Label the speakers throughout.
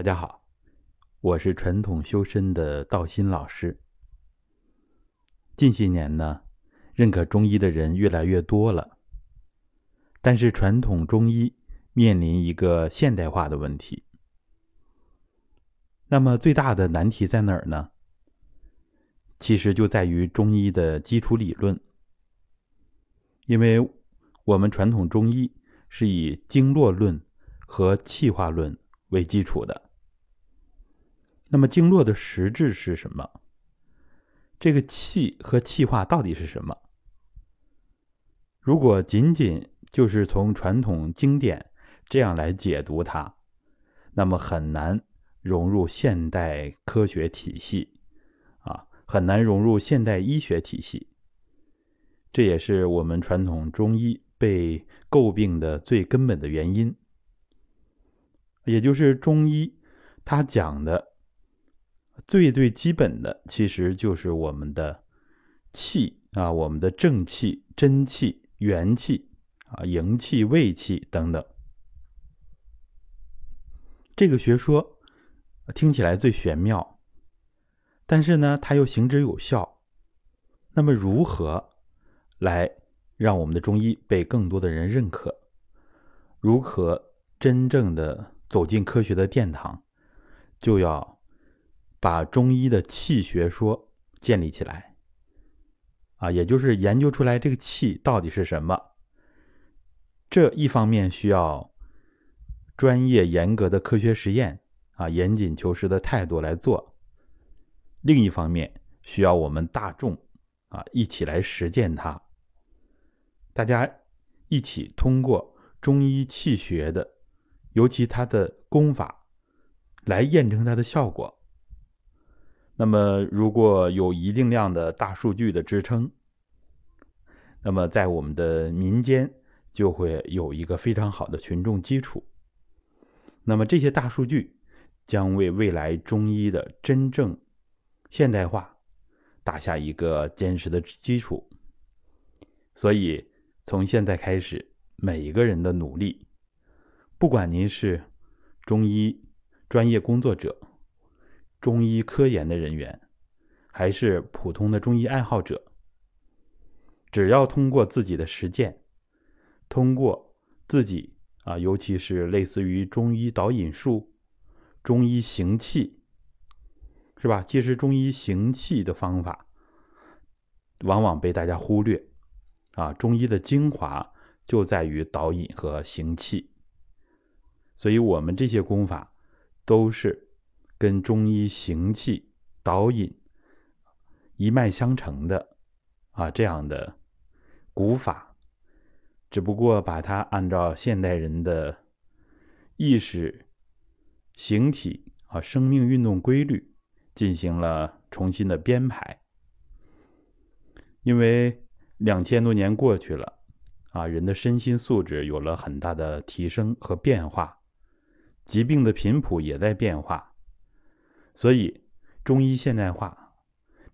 Speaker 1: 大家好，我是传统修身的道心老师。近些年呢，认可中医的人越来越多了，但是传统中医面临一个现代化的问题。那么最大的难题在哪儿呢？其实就在于中医的基础理论，因为我们传统中医是以经络论和气化论。为基础的，那么经络的实质是什么？这个气和气化到底是什么？如果仅仅就是从传统经典这样来解读它，那么很难融入现代科学体系，啊，很难融入现代医学体系。这也是我们传统中医被诟病的最根本的原因。也就是中医，它讲的最最基本的，其实就是我们的气啊，我们的正气、真气、元气啊、营气、卫气等等。这个学说听起来最玄妙，但是呢，它又行之有效。那么，如何来让我们的中医被更多的人认可？如何真正的？走进科学的殿堂，就要把中医的气学说建立起来，啊，也就是研究出来这个气到底是什么。这一方面需要专业严格的科学实验，啊，严谨求实的态度来做；另一方面需要我们大众，啊，一起来实践它。大家一起通过中医气学的。尤其它的功法，来验证它的效果。那么，如果有一定量的大数据的支撑，那么在我们的民间就会有一个非常好的群众基础。那么这些大数据将为未来中医的真正现代化打下一个坚实的基础。所以，从现在开始，每一个人的努力。不管您是中医专业工作者、中医科研的人员，还是普通的中医爱好者，只要通过自己的实践，通过自己啊，尤其是类似于中医导引术、中医行气，是吧？其实中医行气的方法往往被大家忽略啊，中医的精华就在于导引和行气。所以，我们这些功法都是跟中医行气导引一脉相承的啊，这样的古法，只不过把它按照现代人的意识、形体啊、生命运动规律进行了重新的编排。因为两千多年过去了啊，人的身心素质有了很大的提升和变化。疾病的频谱也在变化，所以中医现代化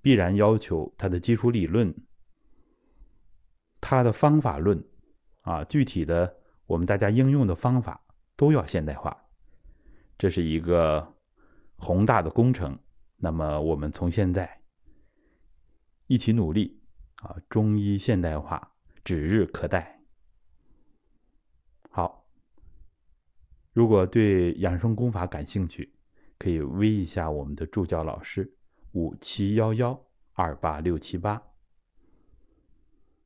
Speaker 1: 必然要求它的基础理论、它的方法论啊，具体的我们大家应用的方法都要现代化，这是一个宏大的工程。那么我们从现在一起努力啊，中医现代化指日可待。好如果对养生功法感兴趣，可以微一下我们的助教老师五七幺幺二八六七八。